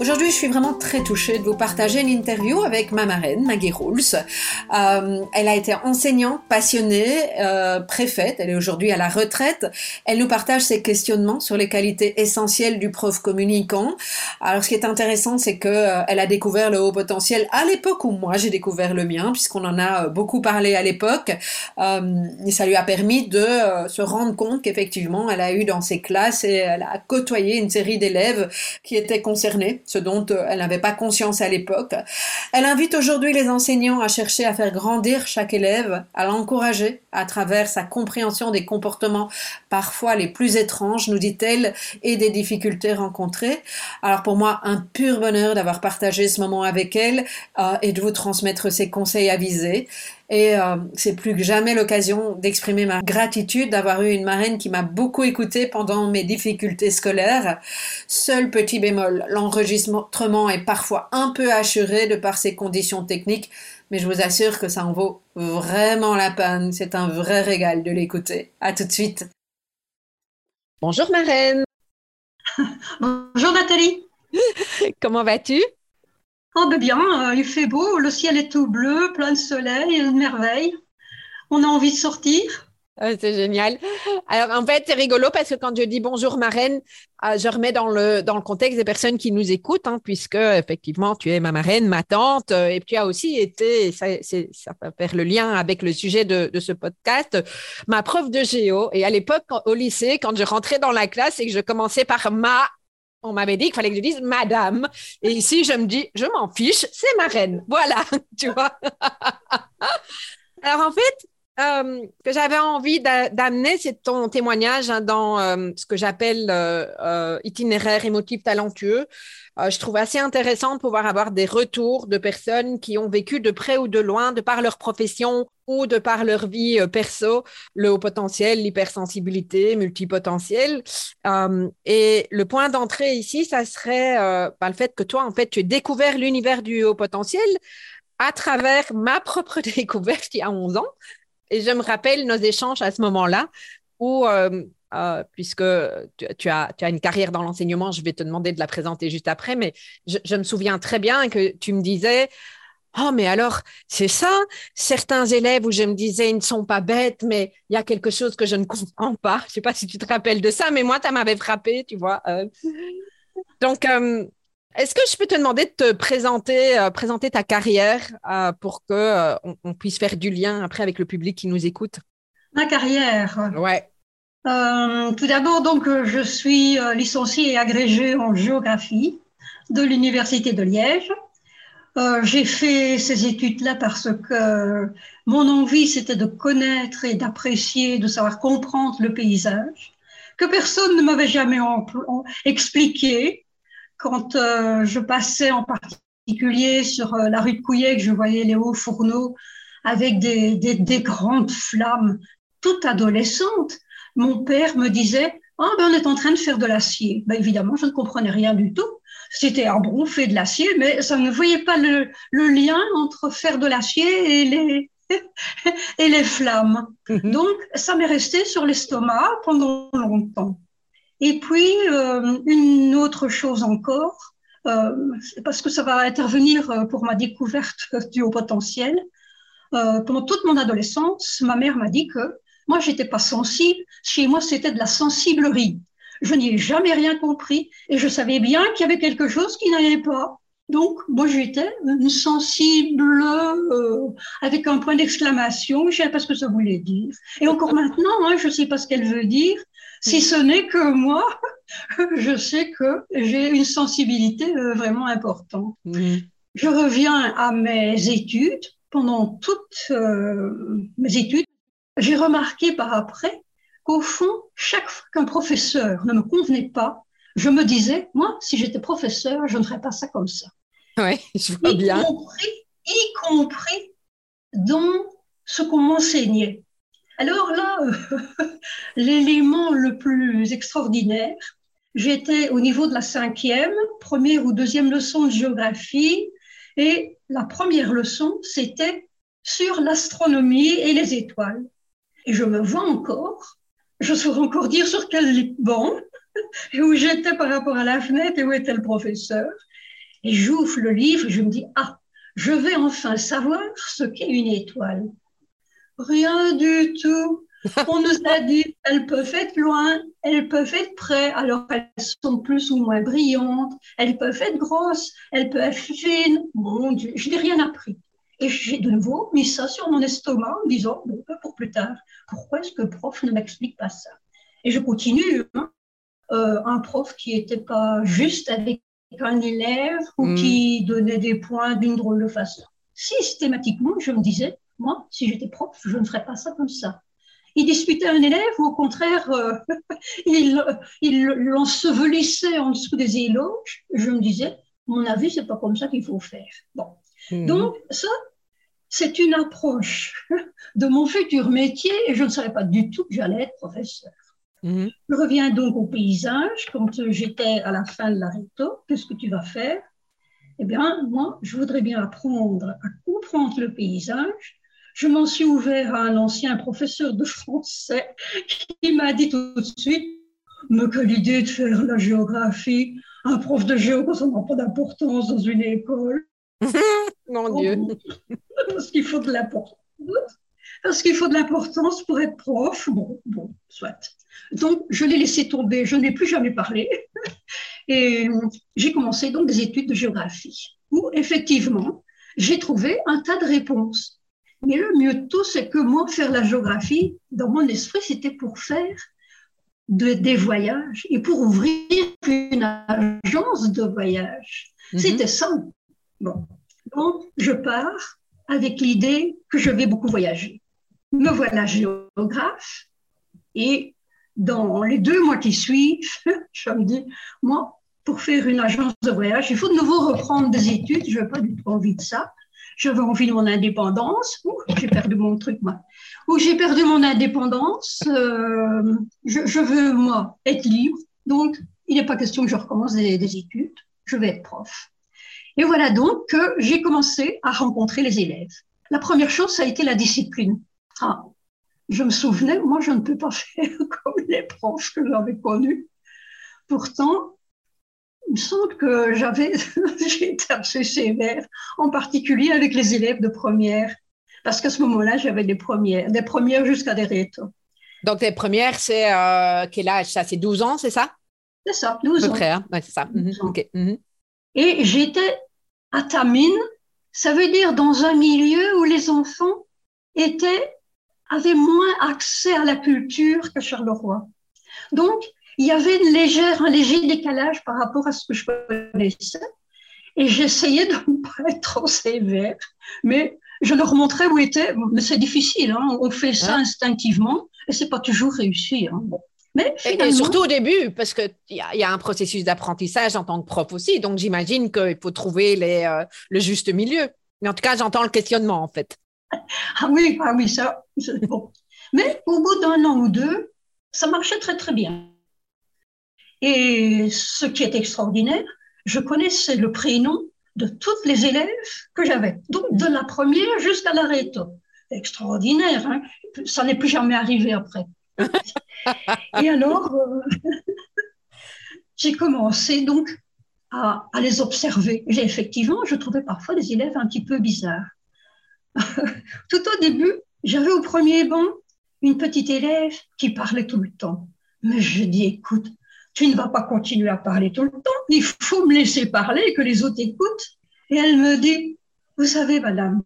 Aujourd'hui, je suis vraiment très touchée de vous partager une interview avec ma marraine, Maggie Rules. Euh, elle a été enseignante, passionnée, euh, préfète. Elle est aujourd'hui à la retraite. Elle nous partage ses questionnements sur les qualités essentielles du prof communicant. Alors, ce qui est intéressant, c'est que euh, elle a découvert le haut potentiel à l'époque où moi j'ai découvert le mien, puisqu'on en a euh, beaucoup parlé à l'époque. Ça lui a permis de se rendre compte qu'effectivement, elle a eu dans ses classes et elle a côtoyé une série d'élèves qui étaient concernés ce dont euh, elle n'avait pas conscience à l'époque. Elle invite aujourd'hui les enseignants à chercher à faire grandir chaque élève, à l'encourager à travers sa compréhension des comportements parfois les plus étranges, nous dit-elle, et des difficultés rencontrées. Alors pour moi, un pur bonheur d'avoir partagé ce moment avec elle euh, et de vous transmettre ses conseils avisés. Et euh, c'est plus que jamais l'occasion d'exprimer ma gratitude d'avoir eu une marraine qui m'a beaucoup écoutée pendant mes difficultés scolaires. Seul petit bémol, l'enregistrement est parfois un peu assuré de par ses conditions techniques, mais je vous assure que ça en vaut vraiment la peine. C'est un vrai régal de l'écouter. À tout de suite. Bonjour marraine. Bonjour Nathalie. Comment vas-tu? Oh ben bien, euh, il fait beau, le ciel est tout bleu, plein de soleil, une merveille. On a envie de sortir. Ah, c'est génial. Alors, en fait, c'est rigolo parce que quand je dis bonjour marraine, euh, je remets dans le, dans le contexte des personnes qui nous écoutent, hein, puisque effectivement, tu es ma marraine, ma tante, euh, et tu as aussi été, ça, ça va faire le lien avec le sujet de, de ce podcast, ma prof de géo. Et à l'époque, au lycée, quand je rentrais dans la classe et que je commençais par ma, on m'avait dit qu'il fallait que je dise madame. Et ici, je me dis, je m'en fiche, c'est ma reine. Voilà, tu vois. Alors, en fait, euh, que j'avais envie d'a- d'amener, c'est ton témoignage hein, dans euh, ce que j'appelle euh, euh, itinéraire émotif talentueux. Euh, je trouve assez intéressant de pouvoir avoir des retours de personnes qui ont vécu de près ou de loin, de par leur profession ou de par leur vie euh, perso, le haut potentiel, l'hypersensibilité, multipotentiel. Euh, et le point d'entrée ici, ça serait bah, le fait que toi, en fait, tu as découvert l'univers du haut potentiel à travers ma propre découverte il y a 11 ans. Et je me rappelle nos échanges à ce moment-là où, euh, puisque tu, tu as, tu as une carrière dans l'enseignement, je vais te demander de la présenter juste après, mais je, je me souviens très bien que tu me disais, Oh, mais alors, c'est ça, certains élèves où je me disais, ils ne sont pas bêtes, mais il y a quelque chose que je ne comprends pas. Je sais pas si tu te rappelles de ça, mais moi, ça m'avait frappé, tu vois. Euh, donc, euh, est-ce que je peux te demander de te présenter, euh, présenter ta carrière euh, pour que on, on puisse faire du lien après avec le public qui nous écoute? Ma carrière? Ouais. Euh, tout d'abord, donc, euh, je suis euh, licenciée et agrégée en géographie de l'Université de Liège. J'ai fait ces études-là parce que mon envie, c'était de connaître et d'apprécier, de savoir comprendre le paysage, que personne ne m'avait jamais expliqué. Quand je passais en particulier sur la rue de Couillet, que je voyais les hauts fourneaux avec des, des, des grandes flammes, toute adolescente, mon père me disait Ah, ben, on est en train de faire de l'acier. Ben, évidemment, je ne comprenais rien du tout. C'était un bon fait de l'acier, mais ça ne voyait pas le, le lien entre faire de l'acier et les, et les flammes. Donc, ça m'est resté sur l'estomac pendant longtemps. Et puis, euh, une autre chose encore, euh, parce que ça va intervenir euh, pour ma découverte du haut potentiel. Euh, pendant toute mon adolescence, ma mère m'a dit que moi, j'étais pas sensible. Chez moi, c'était de la sensiblerie. Je n'y ai jamais rien compris et je savais bien qu'il y avait quelque chose qui n'allait pas. Donc, moi, j'étais une sensible euh, avec un point d'exclamation. Je ne sais pas ce que ça voulait dire. Et encore maintenant, hein, je ne sais pas ce qu'elle veut dire, si ce n'est que moi, je sais que j'ai une sensibilité euh, vraiment importante. Je reviens à mes études. Pendant toutes euh, mes études, j'ai remarqué par après qu'au fond, chaque fois qu'un professeur ne me convenait pas, je me disais, moi, si j'étais professeur, je ne ferais pas ça comme ça. Oui, je vois bien. y compris dans ce qu'on m'enseignait. Alors là, l'élément le plus extraordinaire, j'étais au niveau de la cinquième, première ou deuxième leçon de géographie, et la première leçon, c'était sur l'astronomie et les étoiles. Et je me vois encore, je saurais encore dire sur quel banc, et où j'étais par rapport à la fenêtre et où était le professeur. Et j'ouvre le livre et je me dis, ah, je vais enfin savoir ce qu'est une étoile. Rien du tout. On nous a dit, elles peuvent être loin, elles peuvent être près, alors elles sont plus ou moins brillantes, elles peuvent être grosses, elles peuvent être fines. Mon Dieu, je n'ai rien appris. Et j'ai de nouveau mis ça sur mon estomac en disant, bon, pour plus tard, pourquoi est-ce que le prof ne m'explique pas ça? Et je continue. Hein. Euh, un prof qui n'était pas juste avec un élève ou hmm. qui donnait des points d'une drôle de façon. Systématiquement, je me disais, moi, si j'étais prof, je ne ferais pas ça comme ça. Il disputait un élève ou au contraire, euh, il, il l'ensevelissait en dessous des éloges. Je me disais, mon avis, c'est pas comme ça qu'il faut faire. Bon. Mhm. Donc, ça, c'est une approche de mon futur métier et je ne savais pas du tout que j'allais être professeur. Mhm. Je reviens donc au paysage. Quand j'étais à la fin de la réto, qu'est-ce que tu vas faire? Eh bien, moi, je voudrais bien apprendre à comprendre le paysage je m'en suis ouvert à un ancien professeur de français qui m'a dit tout de suite Mais quelle idée de faire la géographie Un prof de géo, ça n'a pas d'importance dans une école. Mon Dieu Parce qu'il faut de l'importance. Parce qu'il faut de l'importance pour être prof. Bon, bon, soit. Donc, je l'ai laissé tomber, je n'ai plus jamais parlé. Et j'ai commencé donc des études de géographie, où effectivement, j'ai trouvé un tas de réponses. Mais le mieux de tout, c'est que moi, faire la géographie, dans mon esprit, c'était pour faire des voyages et pour ouvrir une agence de voyage. Mhm. C'était ça. Bon. Donc, je pars avec l'idée que je vais beaucoup voyager. Me voilà géographe et dans les deux mois qui suivent, je me dis, moi, pour faire une agence de voyage, il faut de nouveau reprendre des études. Je n'ai pas du tout envie de ça j'avais envie de mon indépendance, j'ai perdu mon truc, moi, ou j'ai perdu mon indépendance, euh, je, veux, moi, être libre, donc il n'est pas question que je recommence des, études, je vais être prof. Et voilà donc que j'ai commencé à rencontrer les élèves. La première chose, ça a été la discipline. Ah, je me souvenais, moi, je ne peux pas faire comme les profs que j'avais connus. Pourtant, il me semble que j'avais, été assez sévère, en particulier avec les élèves de première, parce qu'à ce moment-là, j'avais des premières, des premières jusqu'à des rétos. Donc, tes premières, c'est euh, quel âge? Ça C'est 12 ans, c'est ça? C'est ça, 12 ans. Près, hein? c'est ça. Mhm. Et j'étais à Tamine, ça veut dire dans un milieu où les enfants étaient, avaient moins accès à la culture que Charleroi. Donc, il y avait une légère, un léger décalage par rapport à ce que je connaissais. Et j'essayais de ne pas être trop sévère, mais je leur montrais où était. Mais c'est difficile, hein. on fait ça instinctivement et c'est pas toujours réussi. Hein. Mais et, surtout au début, parce qu'il y, a, y a un processus d'apprentissage en tant que prof aussi, donc j'imagine qu'il faut trouver les, euh, le juste milieu. Mais en tout cas, j'entends le questionnement en fait. Ah oui, ah oui, ça. Bon. Mais au bout d'un an ou deux, ça marchait très très bien. Et ce qui est extraordinaire, je connaissais le prénom de toutes les élèves que j'avais, donc de la première jusqu'à la réto. Extraordinaire, hein ça n'est plus jamais arrivé après. Et alors, euh, j'ai commencé donc à, les observer. Et effectivement, je trouvais parfois des élèves un petit peu bizarres. tout au début, j'avais au premier banc une petite élève qui parlait tout le temps. Mais je dis, écoute, tu ne vas pas continuer à parler tout le temps. Il faut me laisser parler, que les autres écoutent. Et elle me dit, vous savez, madame,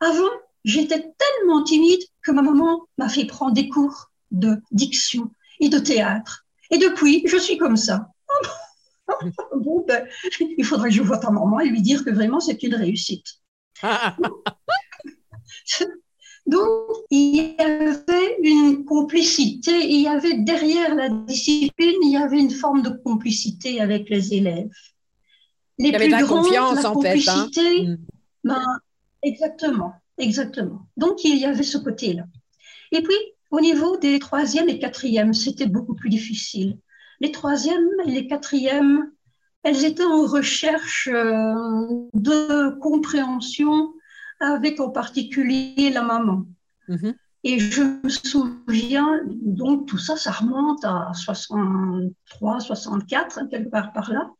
avant, j'étais tellement timide que ma maman m'a fait prendre des cours de diction et de théâtre. Et depuis, je suis comme ça. bon, ben, il faudrait que je voie ta maman et lui dire que vraiment c'est une réussite. Donc, il y avait une complicité, il y avait derrière la discipline, il y avait une forme de complicité avec les élèves. Les il y avait de la confiance, en fait. Hein. Mm. Ben, exactement, exactement. Donc, il y avait ce côté-là. Et puis, au niveau des troisièmes et quatrièmes, c'était beaucoup plus difficile. Les troisièmes et les quatrièmes, elles étaient en recherche euh, de compréhension avec en particulier la maman. Mhm. Et je me souviens, donc tout ça, ça remonte à 63, 64, quelque part par là.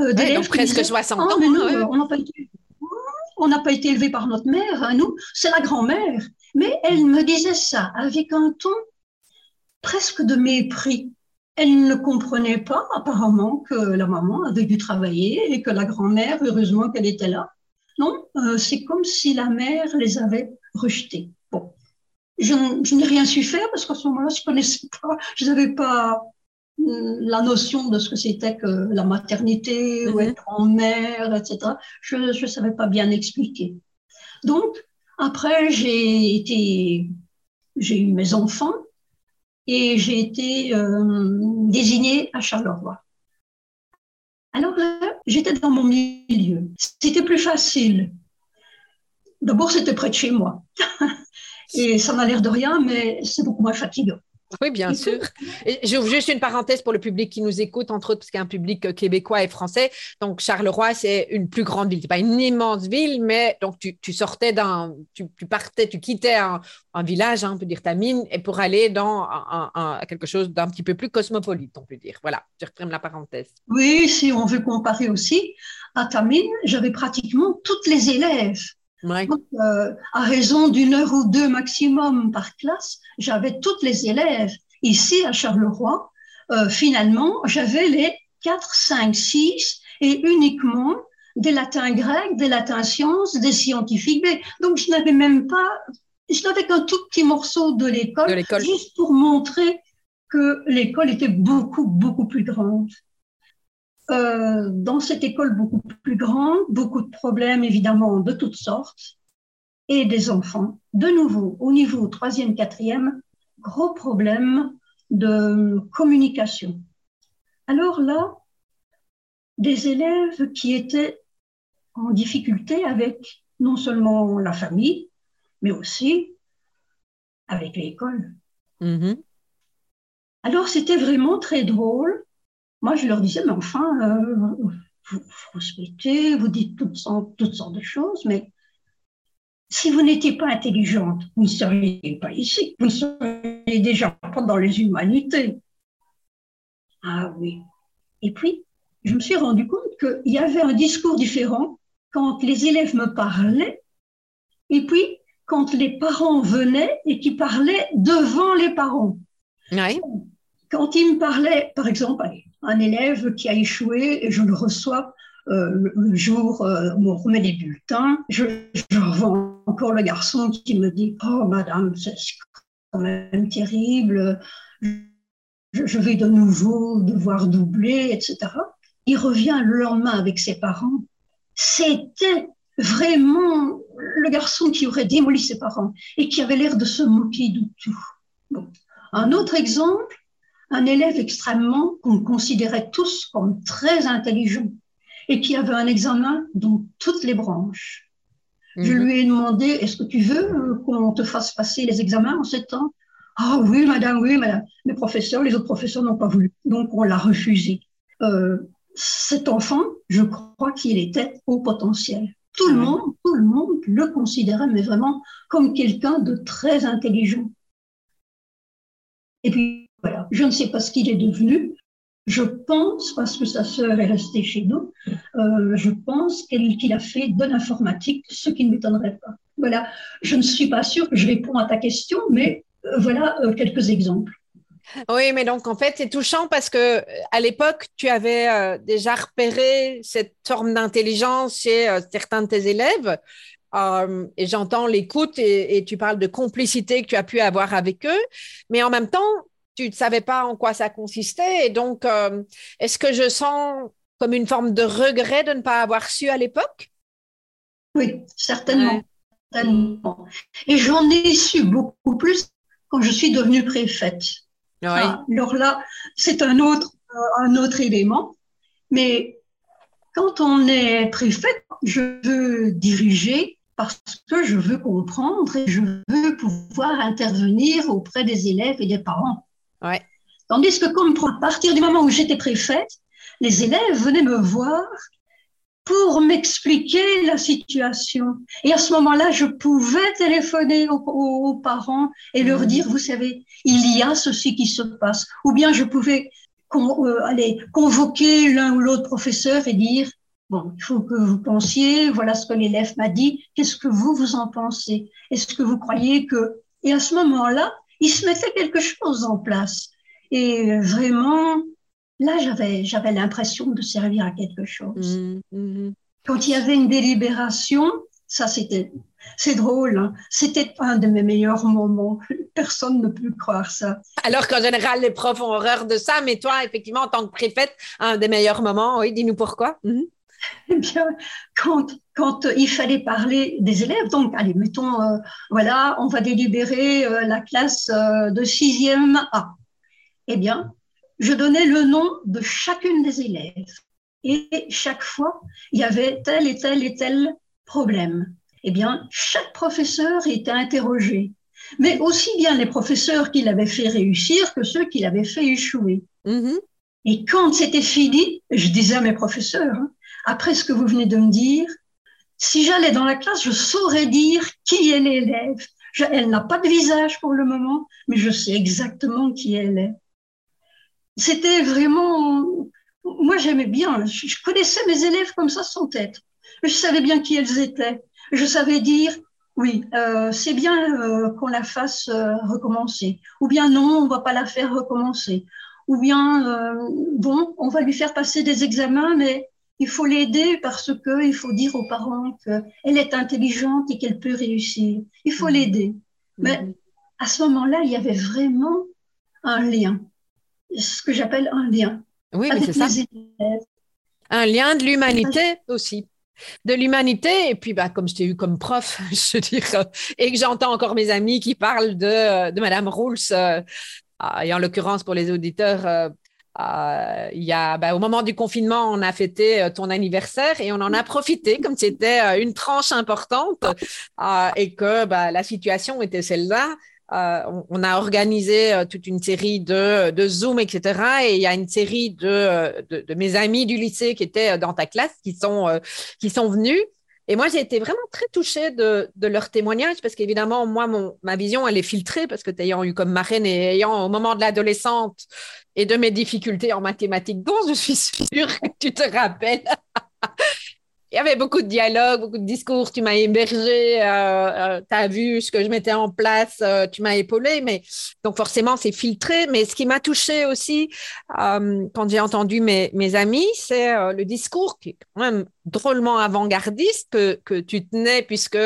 Euh, donc presque 60 ans. Hein, on n'a pas été élevé par notre mère, hein, nous, c'est la grand-mère. Mais elle me disait ça avec un ton presque de mépris. Elle ne comprenait pas apparemment que la maman avait dû travailler et que la grand-mère, heureusement qu'elle était là, non, euh, c'est comme si la mère les avait rejetés. Bon, je, n'ai rien su faire parce qu'à ce moment-là, je connaissais pas, je n'avais pas hum, la notion de ce que c'était que la maternité ou mhm. être en mère, etc. Je ne savais pas bien expliquer. Donc, après, j'ai eu mes enfants et j'ai été euh, désignée à Charleroi. Alors là, j'étais dans mon milieu. C'était plus facile. D'abord, c'était près de chez moi. Et ça m'a l'air de rien, mais c'est beaucoup moins fatigant. Oui, bien sûr. Et j'ouvre juste une parenthèse pour le public qui nous écoute, entre autres, parce qu'il y a un public euh, québécois et français. Donc, Charleroi, c'est une plus grande ville. Ce n'est pas une immense ville, mais donc tu, sortais d'un. Tu, partais, tu quittais un, village, hein, on peut dire ta mine, et pour aller dans quelque chose d'un petit peu plus cosmopolite, on peut dire. Voilà, je reprends la parenthèse. Oui, si on veut comparer aussi, à ta mine, j'avais pratiquement toutes les élèves. Euh, à raison d'une heure ou deux maximum par classe, j'avais toutes les élèves. Ici, à Charleroi, euh, finalement, j'avais les 4, 5, 6 et uniquement des latins grecs, des latins sciences, des scientifiques Donc, je n'avais même pas, je n'avais qu'un tout petit morceau de l'école, juste pour montrer que l'école était beaucoup, beaucoup plus grande. Euh, dans cette école beaucoup plus grande, beaucoup de problèmes évidemment de toutes sortes, et des enfants. De nouveau, au niveau troisième, quatrième, gros problème de communication. Alors là, des élèves qui étaient en difficulté avec non seulement la famille, mais aussi avec l'école. Mm-hmm. Alors c'était vraiment très drôle moi, je leur disais, mais enfin, euh, vous, vous respectez, vous dites toutes sortes, toutes sortes de choses, mais si vous n'étiez pas intelligente, vous ne seriez pas ici. Vous ne seriez déjà pas dans les humanités. Ah oui. Et puis, je me suis rendu compte qu'il y avait un discours différent quand les élèves me parlaient et puis quand les parents venaient et qui parlaient devant les parents. Oui. Quand ils me parlaient, par exemple, un élève qui a échoué et je le reçois euh, le jour euh, où on remet les bulletins, je, je revois encore le garçon qui me dit Oh, madame, c'est quand même terrible, je, vais de nouveau devoir doubler, etc. Il revient le lendemain avec ses parents. C'était vraiment le garçon qui aurait démoli ses parents et qui avait l'air de se moquer de tout. Un autre exemple, un élève extrêmement qu'on considérait tous comme très intelligent et qui avait un examen dans toutes les branches. Je mhm. lui ai demandé, est-ce que tu veux euh, qu'on te fasse passer les examens en sept ans? Ah oui, madame, oui, madame. Les professeurs, les autres professeurs n'ont pas voulu. Donc, on l'a refusé. Euh, cet enfant, je crois qu'il était au potentiel. Tout le monde, tout le monde le considérait, mais vraiment comme quelqu'un de très intelligent. Et puis, je ne sais pas ce qu'il est devenu. Je pense, parce que sa sœur est restée chez nous, euh, je pense qu'il a fait de l'informatique, ce qui ne m'étonnerait pas. Voilà, je ne suis pas sûre que je réponds à ta question, mais euh, voilà euh, quelques exemples. Oui, mais donc en fait, c'est touchant parce que à l'époque, tu avais déjà repéré cette forme d'intelligence chez certains de tes élèves. Et j'entends l'écoute et, tu parles de complicité que tu as pu avoir avec eux, mais en même temps, tu ne savais pas en quoi ça consistait. Et donc, est-ce que je sens comme une forme de regret de ne pas avoir su à l'époque? Oui, certainement. certainement. Et j'en ai su beaucoup plus quand je suis devenue préfète. Ah, alors là, c'est un autre, euh, un autre élément. Mais quand on est préfète, je veux diriger parce que je veux comprendre et je veux pouvoir intervenir auprès des élèves et des parents. Ouais. Tandis que comme à partir du moment où j'étais préfète, les élèves venaient me voir pour m'expliquer la situation. Et à ce moment-là, je pouvais téléphoner aux, parents et leur mmh. dire, vous savez, il y a ceci qui se passe. Ou bien je pouvais euh, aller convoquer l'un ou l'autre professeur et dire, bon, il faut que vous pensiez, voilà ce que l'élève m'a dit, qu'est-ce que vous, vous en pensez? Est-ce que vous croyez que... Et à ce moment-là, il se mettait quelque chose en place. Et vraiment, Là, j'avais, j'avais l'impression de servir à quelque chose. Mmh, mmh. Quand il y avait une délibération, ça c'était, c'est drôle, hein. c'était un de mes meilleurs moments. Personne ne peut croire ça. Alors qu'en général, les profs ont horreur de ça, mais toi, effectivement, en tant que préfète, un des meilleurs moments, oui, dis-nous pourquoi. Mmh. Eh bien, quand, quand il fallait parler des élèves, donc, allez, mettons, euh, voilà, on va délibérer euh, la classe euh, de 6e A. Eh bien, je donnais le nom de chacune des élèves. Et chaque fois, il y avait tel et tel et tel problème. Eh bien, chaque professeur était interrogé, mais aussi bien les professeurs qui l'avaient fait réussir que ceux qui l'avaient fait échouer. Mm-hmm. Et quand c'était fini, je disais à mes professeurs, hein, après ce que vous venez de me dire, si j'allais dans la classe, je saurais dire qui est l'élève. Elle n'a pas de visage pour le moment, mais je sais exactement qui elle est c'était vraiment, moi j'aimais bien, je connaissais mes élèves comme ça sans tête. Je savais bien qui elles étaient. Je savais dire, oui, euh, c'est bien euh, qu'on la fasse euh, recommencer. Ou bien non, on va pas la faire recommencer. Ou bien, euh, bon, on va lui faire passer des examens, mais il faut l'aider parce que il faut dire aux parents qu'elle est intelligente et qu'elle peut réussir. Il faut mmh. l'aider. Mais mmh. à ce moment-là, il y avait vraiment un lien ce que j'appelle un lien. Oui, mais c'est ça. Un lien de l'humanité aussi. De l'humanité, et puis bah, comme je t'ai eu comme prof, je veux dire, et que j'entends encore mes amis qui parlent de, de Madame Rouls, euh, et en l'occurrence pour les auditeurs, euh, euh, y a, bah, au moment du confinement, on a fêté ton anniversaire et on en a profité comme c'était une tranche importante et que bah, la situation était celle-là. Euh, on, a organisé euh, toute une série de, de Zoom, etc. Et il y a une série de, mes amis du lycée qui étaient dans ta classe qui sont, euh, qui sont venus. Et moi, j'ai été vraiment très touchée de, leur témoignage parce qu'évidemment, moi, ma vision, elle est filtrée parce que ayant eu comme marraine et ayant au moment de l'adolescente et de mes difficultés en mathématiques, dont je suis sûre que tu te rappelles, il y avait beaucoup de dialogues, beaucoup de discours. Tu m'as hébergé, euh, euh, tu as vu ce que je mettais en place, euh, tu m'as épaulé. Mais donc forcément, c'est filtré. Mais ce qui m'a touché aussi quand j'ai entendu mes, mes amis, c'est le discours qui est quand même drôlement avant-gardiste que, que tu tenais, puisque,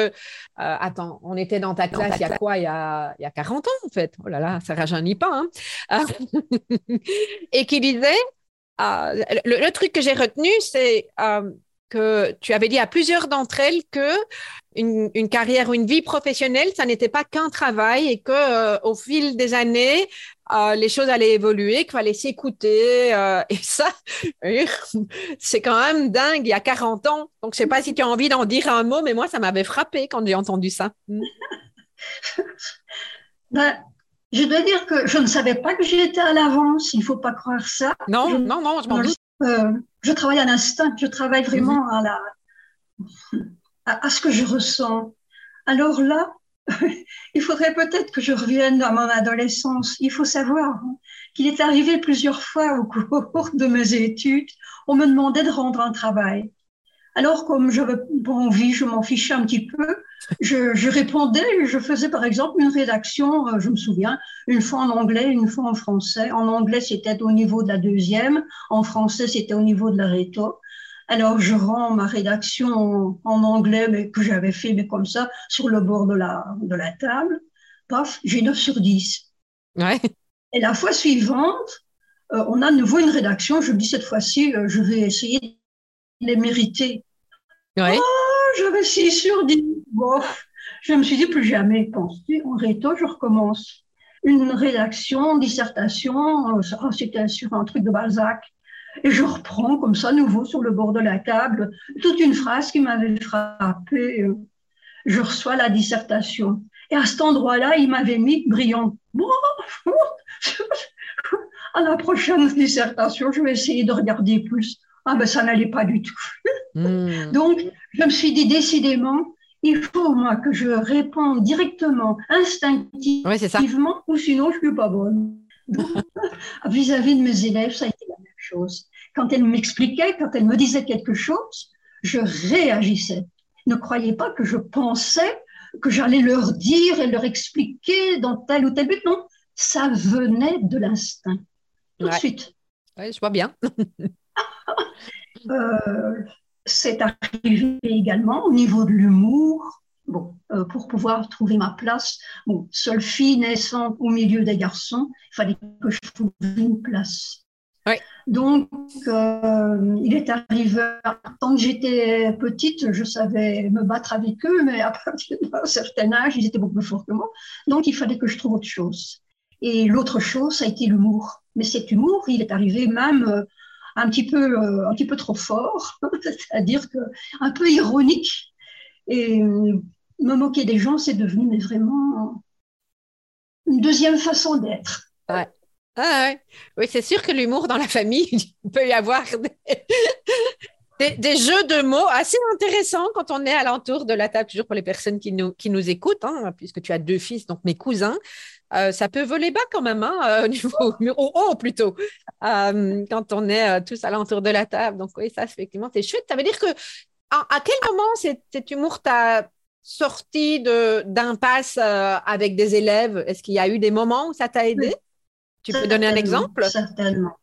attends, on était dans ta classe il y a quoi? Il y a, il y a 40 ans, en fait. Oh là là, ça rajeunit pas. Hein Et qui disait, le, le, truc que j'ai retenu, c'est que tu avais dit à plusieurs d'entre elles que une, carrière ou une vie professionnelle, ça n'était pas qu'un travail et que euh, au fil des années, euh, les choses allaient évoluer, qu'il fallait s'écouter. Euh, et ça, c'est quand même dingue, il y a 40 ans. Donc, je sais pas si tu as envie d'en dire un mot, mais moi, ça m'avait frappé quand j'ai entendu ça. Mm. ben, je dois dire que je ne savais pas que j'étais à l'avance, il faut pas croire ça. Non, non, non, je m'en doute. Je travaille à l'instinct, je travaille vraiment mhm. à, la, à, ce que je ressens. Alors là, il faudrait peut-être que je revienne à mon adolescence. Il faut savoir hein, qu'il est arrivé plusieurs fois au cours de mes études, on me demandait de rendre un travail. Alors, comme j'avais pas envie, je m'en fichais un petit peu, je, répondais, je faisais par exemple une rédaction, euh, je me souviens, une fois en anglais, une fois en français. En anglais, c'était au niveau de la deuxième, en français, c'était au niveau de la réto. Alors, je rends ma rédaction en, anglais, mais que j'avais fait, mais comme ça, sur le bord de la, de la table. Paf, j'ai 9 sur 10. Ouais. Et la fois suivante, euh, on a de nouveau une rédaction. Je me dis cette fois-ci, euh, je vais essayer de les mériter. Ouais. Oh, j'avais 6 sur 10. Bon, je me suis dit plus jamais. Penses-tu, en réto, je recommence. Une rédaction, dissertation, euh, c'était sur un truc de Balzac. Et je reprends comme ça, nouveau, sur le bord de la table, toute une phrase qui m'avait frappé. Je reçois la dissertation. Et à cet endroit-là, il m'avait mis brillant. Bon, à la prochaine dissertation, je vais essayer de regarder plus. Ah ben ça n'allait pas du tout. Hmm. Donc, je me suis dit décidément, il faut moi que je réponde directement, instinctivement, ou sinon je ne suis pas bonne. Vis-à-vis de mes élèves, ça a été la même chose. Quand elles m'expliquaient, quand elles me disaient quelque chose, je réagissais. Ne croyez pas que je pensais que j'allais leur dire et leur expliquer dans tel ou tel but. Non, ça venait de l'instinct. Tout de suite. Oui, je vois bien. Euh, c'est arrivé également au niveau de l'humour. Bon, euh, pour pouvoir trouver ma place, bon, seule fille naissant au milieu des garçons, il fallait que je trouve une place. Donc, euh, il est arrivé, tant que j'étais petite, je savais me battre avec eux, mais à partir d'un certain âge, ils étaient beaucoup plus forts que moi. Donc, il fallait que je trouve autre chose. Et l'autre chose, ça a été l'humour. Mais cet humour, il est arrivé même euh, un petit peu, euh, un petit peu trop fort, c'est-à-dire que un peu ironique. Et me moquer des gens, c'est devenu vraiment une deuxième façon d'être. Ah oui, c'est sûr que l'humour dans la famille, il peut y avoir des, jeux de mots assez intéressants quand on est alentour de la table, toujours pour les personnes qui nous, qui nous écoutent, hein, puisque tu as deux fils, donc mes cousins. Euh, ça peut voler bas quand même, hein, euh, au niveau au haut plutôt, euh, quand on est tous alentour de la table. Donc oui, ça effectivement, c'est chouette. Ça veut dire que à, quel moment cet, humour t'a sorti d'impasse avec des élèves? Est-ce qu'il y a eu des moments où ça t'a aidé? Tu peux donner un exemple? Certainement.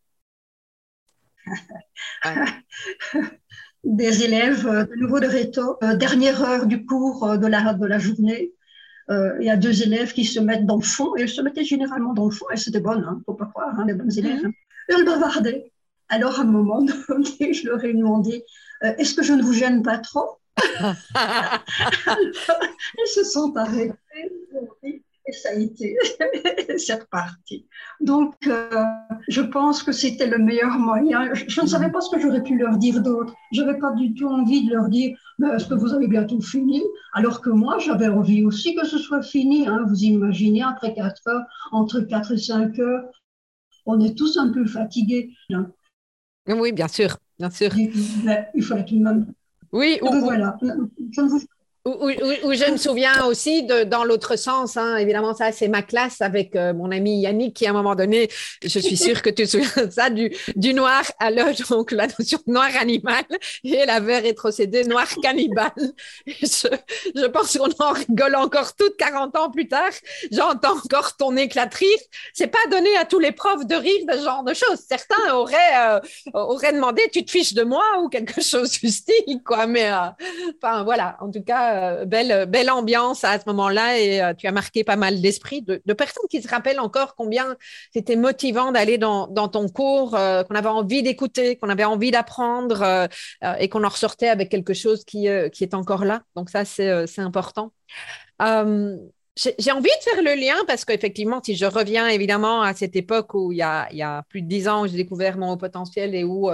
Des élèves euh, de nouveau de réto, euh, dernière heure du cours euh, de la, de la journée, il y a deux élèves qui se mettent dans le fond, et elles se mettaient généralement dans le fond, et c'était bonnes, hein, faut pas croire, hein, les bonnes élèves. Mhm. Et elles bavardaient. Alors, à un moment donné, je leur ai demandé Est-ce que je ne vous gêne pas trop? Elles se sont arrêtées et ça a été, c'est reparti. Donc, euh, je pense que c'était le meilleur moyen. Je, ne savais pas ce que j'aurais pu leur dire d'autre. Je n'avais pas du tout envie de leur dire est-ce que vous avez bientôt fini? Alors que moi, j'avais envie aussi que ce soit fini. Hein. Vous imaginez, après 4 heures, entre 4 et 5 heures, on est tous un peu fatigués. Hein. Oui, bien sûr, bien sûr. Il fallait tout de même. Oui, ou, voilà. Je ne vous où, je me souviens aussi dans l'autre sens, hein, évidemment, ça c'est ma classe avec euh, mon ami Yannick qui à un moment donné, je suis sûre que tu te souviens de ça, du, noir à l'œil, donc la notion de noir animal et elle avait rétrocédé noir cannibale. Je, je, pense qu'on en rigole encore toutes 40 ans plus tard. J'entends encore ton éclat de rire. C'est pas donné à tous les profs de rire de ce genre de choses. Certains auraient, euh, auraient demandé tu te fiches de moi ou quelque chose du style, quoi. Mais euh, enfin voilà, en tout cas euh, belle, belle ambiance à ce moment-là et euh, tu as marqué pas mal d'esprit de, personnes qui se rappellent encore combien c'était motivant d'aller dans, ton cours, euh, qu'on avait envie d'écouter, qu'on avait envie d'apprendre et qu'on en ressortait avec quelque chose qui, est encore là. Donc ça, c'est important. j'ai envie de faire le lien parce qu'effectivement, si je reviens évidemment à cette époque où il y a, il y a plus de dix ans, j'ai découvert mon haut potentiel et où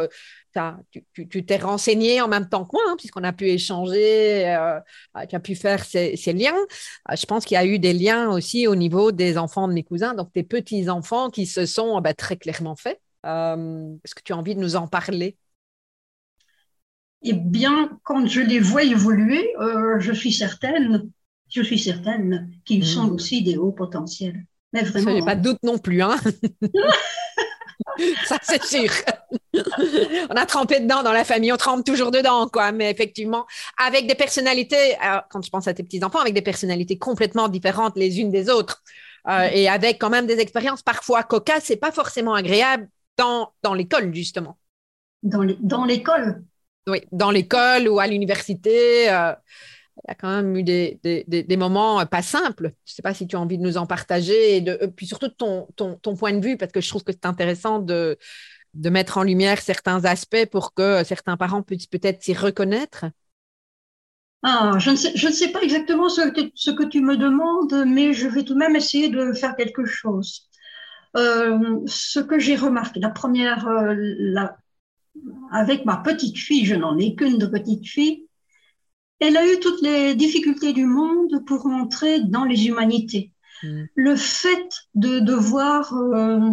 tu t'es renseigné en même temps que moi, hein, puisqu'on a pu échanger, euh, euh, tu as pu faire ces, liens. Euh, je pense qu'il y a eu des liens aussi au niveau des enfants de mes cousins, donc des petits-enfants qui se sont bah, très clairement faits. Est-ce que tu as envie de nous en parler? Eh bien, quand je les vois évoluer, je suis certaine, je suis certaine qu'ils sont hmm. aussi des hauts potentiels. Mais vraiment. Ça, pas de doute non plus. Hein ça c'est sûr. on a trempé dedans dans la famille, on trempe toujours dedans, quoi. Mais effectivement, avec des personnalités, quand je pense à tes petits-enfants, avec des personnalités complètement différentes les unes des autres, euh, et avec quand même des expériences parfois cocasses, c'est pas forcément agréable dans, dans l'école, justement. Dans l'école? Oui, dans l'école ou à l'université. Euh, y a quand même eu des, des, des, moments pas simples. Je ne sais pas si tu as envie de nous en partager, et euh, puis surtout ton, ton, ton, point de vue, parce que je trouve que c'est intéressant de, de mettre en lumière certains aspects pour que certains parents puissent peut-être s'y reconnaître. Ah, je, ne sais, je ne sais pas exactement ce que, ce que tu me demandes, mais je vais tout de même essayer de faire quelque chose. Euh, ce que j'ai remarqué, la première, euh, la, avec ma petite fille, je n'en ai qu'une de petite fille, elle a eu toutes les difficultés du monde pour entrer dans les humanités. Mm. Le fait de devoir euh,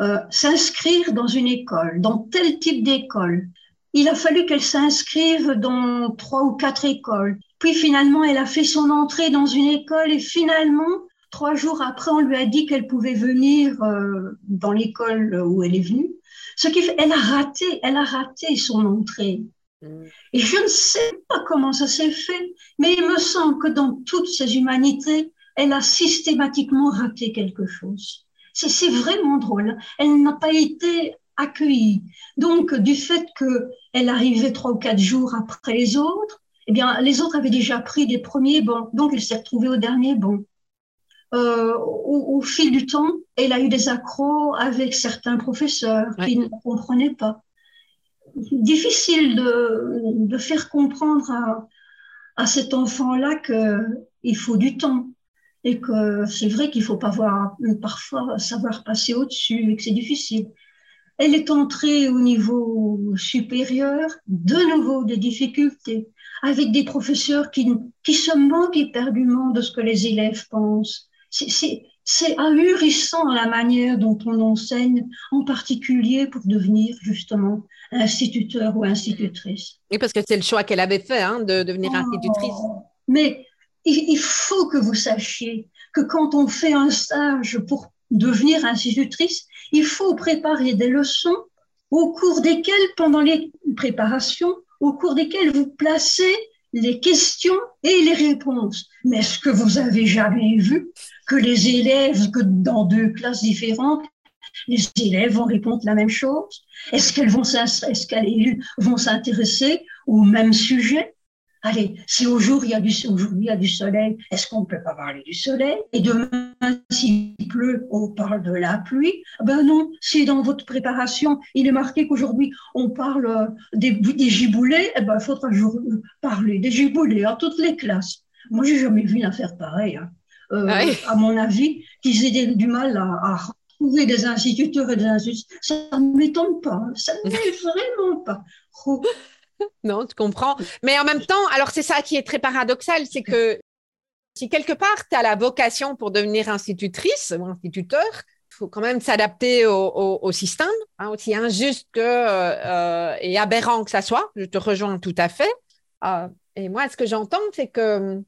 euh, s'inscrire dans une école, dans tel type d'école, il a fallu qu'elle s'inscrive dans trois ou quatre écoles. Puis finalement, elle a fait son entrée dans une école et finalement, trois jours après, on lui a dit qu'elle pouvait venir euh, dans l'école où elle est venue. Ce qui fait, elle a raté, elle a raté son entrée. Mm. Et je ne sais pas comment ça s'est fait, mais il me semble que dans toutes ces humanités, elle a systématiquement raté quelque chose. C'est vraiment drôle. Elle n'a pas été accueillie. Donc, du fait qu'elle arrivait trois ou quatre jours après les autres, eh bien, les autres avaient déjà pris des premiers bons. Donc, elle s'est retrouvée au dernier bon. Euh, au, au, fil du temps, elle a eu des accros avec certains professeurs qui ne comprenaient pas difficile de, faire comprendre à, à cet enfant-là qu'il faut du temps et que c'est vrai qu'il faut pas voir, parfois savoir passer au-dessus et que c'est difficile. Elle est entrée au niveau supérieur, de nouveau des difficultés, avec des professeurs qui, qui se moquent éperdument de ce que les élèves pensent. C'est ahurissant la manière dont on enseigne, en particulier pour devenir justement instituteur ou institutrice. Oui, parce que c'est le choix qu'elle avait fait, hein, de devenir oh. institutrice. Mais il, faut que vous sachiez que quand on fait un stage pour devenir institutrice, il faut préparer des leçons au cours desquelles, pendant les préparations, au cours desquelles vous placez les questions et les réponses. Mais est-ce que vous avez jamais vu que les élèves, que dans deux classes différentes, les élèves vont répondre la même chose? Est-ce qu'elles vont vont s'intéresser au même sujet? Allez, si aujourd'hui il il y a du soleil, est-ce qu'on ne peut pas parler du soleil? Et demain, s'il pleut, on parle de la pluie Ben non, si dans votre préparation, il est marqué qu'aujourd'hui on parle euh, des, des giboulées, eh ben, il faudra parler des giboulées à toutes les classes. Moi, j'ai jamais vu une affaire pareille. Hein. Euh, ah À mon avis, qu'ils aient du mal à, à trouver des instituteurs et des instituteurs, ça ne m'étonne pas. Ça ne m'étonne vraiment pas. Oh. non, tu comprends. Mais en même temps, alors c'est ça qui est très paradoxal, c'est que si quelque part tu as la vocation pour devenir institutrice ou instituteur, il faut quand même s'adapter au, système, hein, aussi injuste que, euh, et aberrant que ça soit. Je te rejoins tout à fait. Euh, et moi, ce que j'entends, c'est que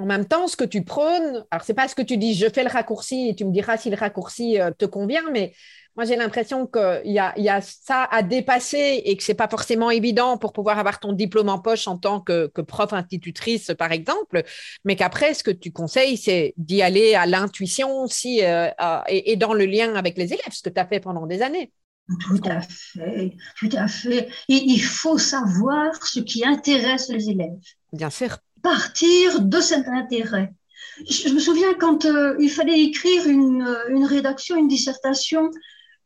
en même temps, ce que tu prônes, alors c'est pas ce que tu dis, je fais le raccourci et tu me diras si le raccourci euh, te convient, mais moi j'ai l'impression qu'il y a, y a ça à dépasser et que c'est pas forcément évident pour pouvoir avoir ton diplôme en poche en tant que, prof institutrice, par exemple, mais qu'après, ce que tu conseilles, c'est d'y aller à l'intuition aussi euh, et, dans le lien avec les élèves, ce que tu as fait pendant des années. Tout à fait, tout à fait. il faut savoir ce qui intéresse les élèves. Bien sûr partir de cet intérêt. Je me souviens quand euh, il fallait écrire une, euh, une rédaction, une dissertation,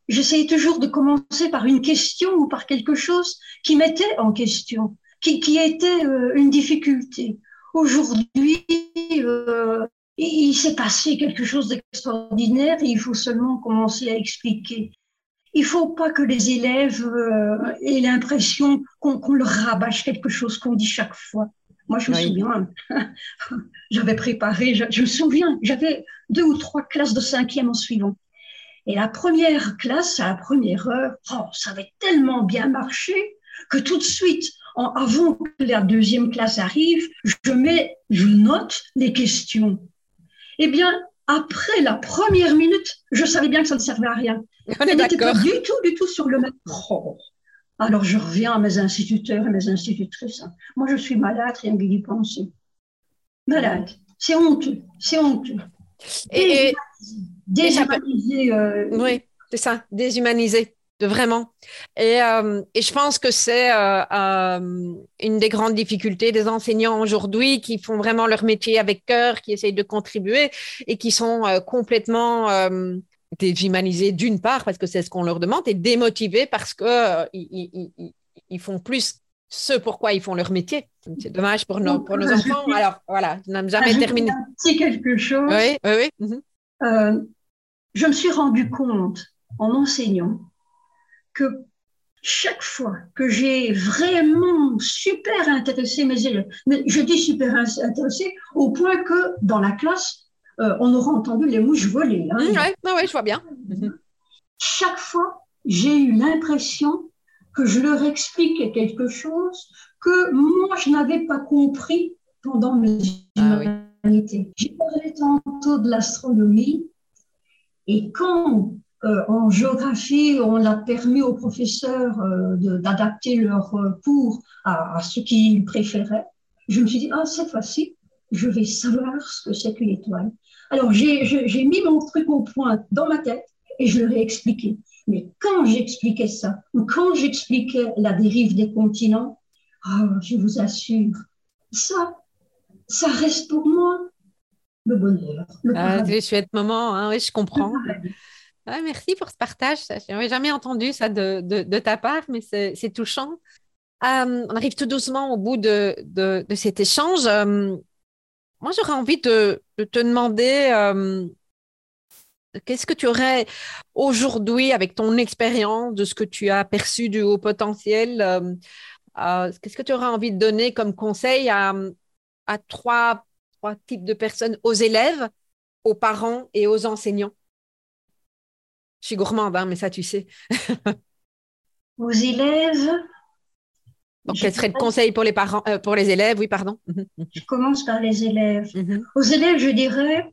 j'essayais toujours de commencer par une question ou par quelque chose qui mettait en question, qui, qui était euh, une difficulté. Aujourd'hui, il s'est passé quelque chose d'extraordinaire et il faut seulement commencer à expliquer. Il faut pas que les élèves aient l'impression qu'on leur rabâche quelque chose qu'on dit chaque fois. Moi, je me souviens, j'avais préparé, je, me souviens, j'avais deux ou trois classes de cinquième en suivant. Et la première classe, à la première heure, oh, ça avait tellement bien marché que tout de suite, en, avant que la deuxième classe arrive, je mets, je note les questions. Eh bien, après la première minute, je savais bien que ça ne servait à rien. On est n'était pas du tout, du tout sur le même. Oh. Alors je reviens à mes instituteurs et mes institutrices. Moi, je suis malade, rien que d'y penser. Malade. C'est honteux. C'est honteux. Et, et- Déshumaniser. euh, oui, c'est ça, déshumanisé, de vraiment. Et, euh, et je pense que c'est euh, une des grandes difficultés des enseignants aujourd'hui qui font vraiment leur métier avec cœur, qui essayent de contribuer et qui sont complètement déshumanisés d'une part parce que c'est ce qu'on leur demande et démotivés parce que euh, ils, ils- font plus ce pourquoi ils font leur métier. C'est dommage pour nos, pour nos Ajouter- enfants. Alors voilà, je n'aime jamais terminé. un petit quelque chose. Oui, oui, oui. mhm. Euh, je me suis rendu compte en enseignant que chaque fois que j'ai vraiment super intéressé mes élèves, mais je dis super in- intéressé au point que dans la classe, euh, on aura entendu les mouches voler. hein. Mhm, ouais, je vois bien. Mhm. Chaque fois, j'ai eu l'impression que je leur expliquais quelque chose que moi, je n'avais pas compris pendant mes Ah oui. humanités. J'ai parlé tantôt de l'astronomie et quand euh, en géographie, on a permis aux professeurs euh, d'adapter leur euh, cours à, à ce qu'ils préféraient, je me suis dit, ah, cette fois-ci, je vais savoir ce que c'est qu'une étoile. Alors, j'ai mis mon truc au point dans ma tête et je leur ai expliqué. Mais quand j'expliquais ça, ou quand j'expliquais la dérive des continents, ah, je vous assure, ça, ça reste pour moi le bonheur. Le Ah, paradis. chouette moment, hein, oui, je comprends. Ah, merci pour ce partage. Je n'avais jamais entendu ça de, de, de ta part, mais c'est touchant. Euh, on arrive tout doucement au bout de, de, de cet échange. Euh, moi, j'aurais envie de, te demander euh, qu'est-ce que tu aurais aujourd'hui, avec ton expérience, de ce que tu as perçu du haut potentiel, euh, euh, qu'est-ce que tu aurais envie de donner comme conseil à, à trois, trois types de personnes, aux élèves, aux parents et aux enseignants? Je suis gourmande, hein, mais ça, tu sais. Aux élèves, Donc, quel serait le conseil pour les parents, euh, pour les élèves? Oui, pardon. Je commence par les élèves. mhm, Aux élèves, je dirais,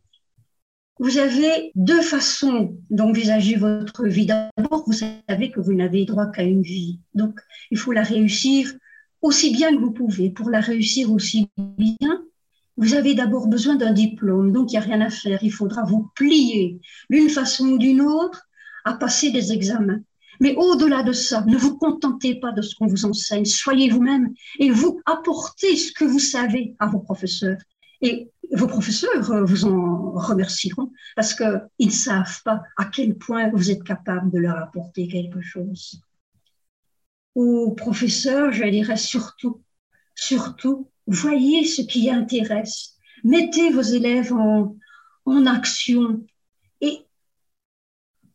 vous avez deux façons d'envisager votre vie. D'abord, vous savez que vous n'avez droit qu'à une vie. Donc, il faut la réussir aussi bien que vous pouvez. Pour la réussir aussi bien, vous avez d'abord besoin d'un diplôme. Donc, il n'y a rien à faire. Il faudra vous plier d'une façon ou d'une autre à passer des examens. Mais au-delà de ça, ne vous contentez pas de ce qu'on vous enseigne. Soyez vous-même et vous apportez ce que vous savez à vos professeurs. Et vos professeurs euh, vous en remercieront parce qu'ils ne savent pas à quel point vous êtes capable de leur apporter quelque chose. Aux professeurs, je dirais surtout, surtout, voyez ce qui intéresse. Mettez vos élèves en, en action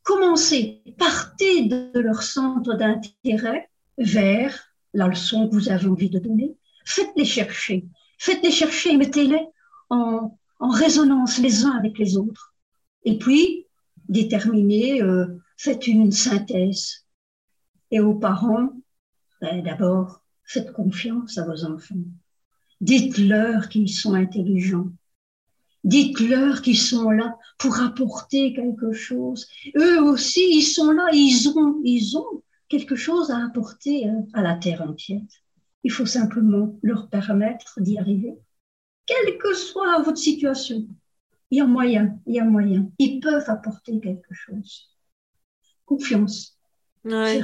commencez, partez de leur centre d'intérêt vers la leçon que vous avez envie de donner. Faites-les chercher. Faites-les chercher et mettez-les en, en résonance les uns avec les autres. Et puis, déterminez, euh, faites une synthèse. Et aux parents, ben, d'abord, faites confiance à vos enfants. Dites-leur qu'ils sont intelligents. Dites-leur qu'ils sont là pour apporter quelque chose. Eux aussi, ils sont là, ils ont, ils ont quelque chose à apporter euh, à la terre entière. Il faut simplement leur permettre d'y arriver. Quelle que soit votre situation, il y a moyen, il y a moyen. Ils peuvent apporter quelque chose. Confiance. Ouais.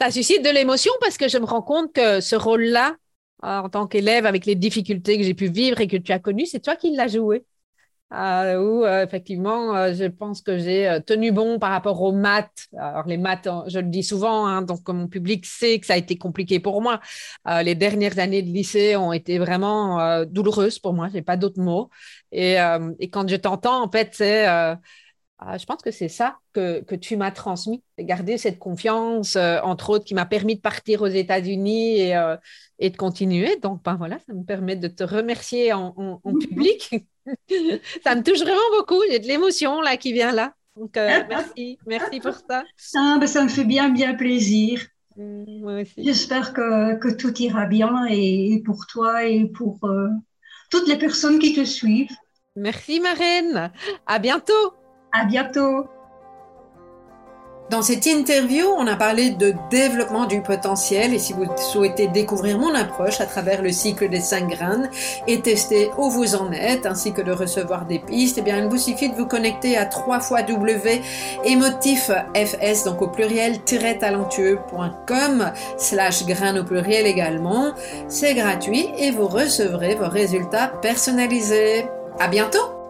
Ça suscite de l'émotion parce que je me rends compte que ce rôle-là, en tant qu'élève, avec les difficultés que j'ai pu vivre et que tu as connues, c'est toi qui l'as joué. Euh, où euh, effectivement, euh, je pense que j'ai euh, tenu bon par rapport aux maths. Alors les maths, je le dis souvent, hein, donc mon public sait que ça a été compliqué pour moi. Euh, les dernières années de lycée ont été vraiment euh, douloureuses pour moi. J'ai pas d'autres mots. Et, euh, et quand je t'entends, en fait, c'est euh, euh, je pense que c'est ça que, que tu m'as transmis, garder cette confiance, euh, entre autres, qui m'a permis de partir aux États-Unis et, euh, et de continuer. Donc, ben voilà, ça me permet de te remercier en, en- en public. ça me touche vraiment beaucoup. J'ai de l'émotion là qui vient là. Donc, euh, merci, merci pour ça. Ah, ben, ça me fait bien, bien plaisir. Mm, Moi aussi. J'espère que, que tout ira bien et, et pour toi et pour toutes les personnes qui te suivent. Merci, ma reine. À bientôt. À bientôt. Dans cette interview, on a parlé de développement du potentiel et si vous souhaitez découvrir mon approche à travers le cycle des 5 graines et tester où vous en êtes ainsi que de recevoir des pistes, eh bien, il vous suffit de vous connecter à 3 fois fs donc au pluriel talentueux.com slash graines au pluriel également. C'est gratuit et vous recevrez vos résultats personnalisés. À bientôt!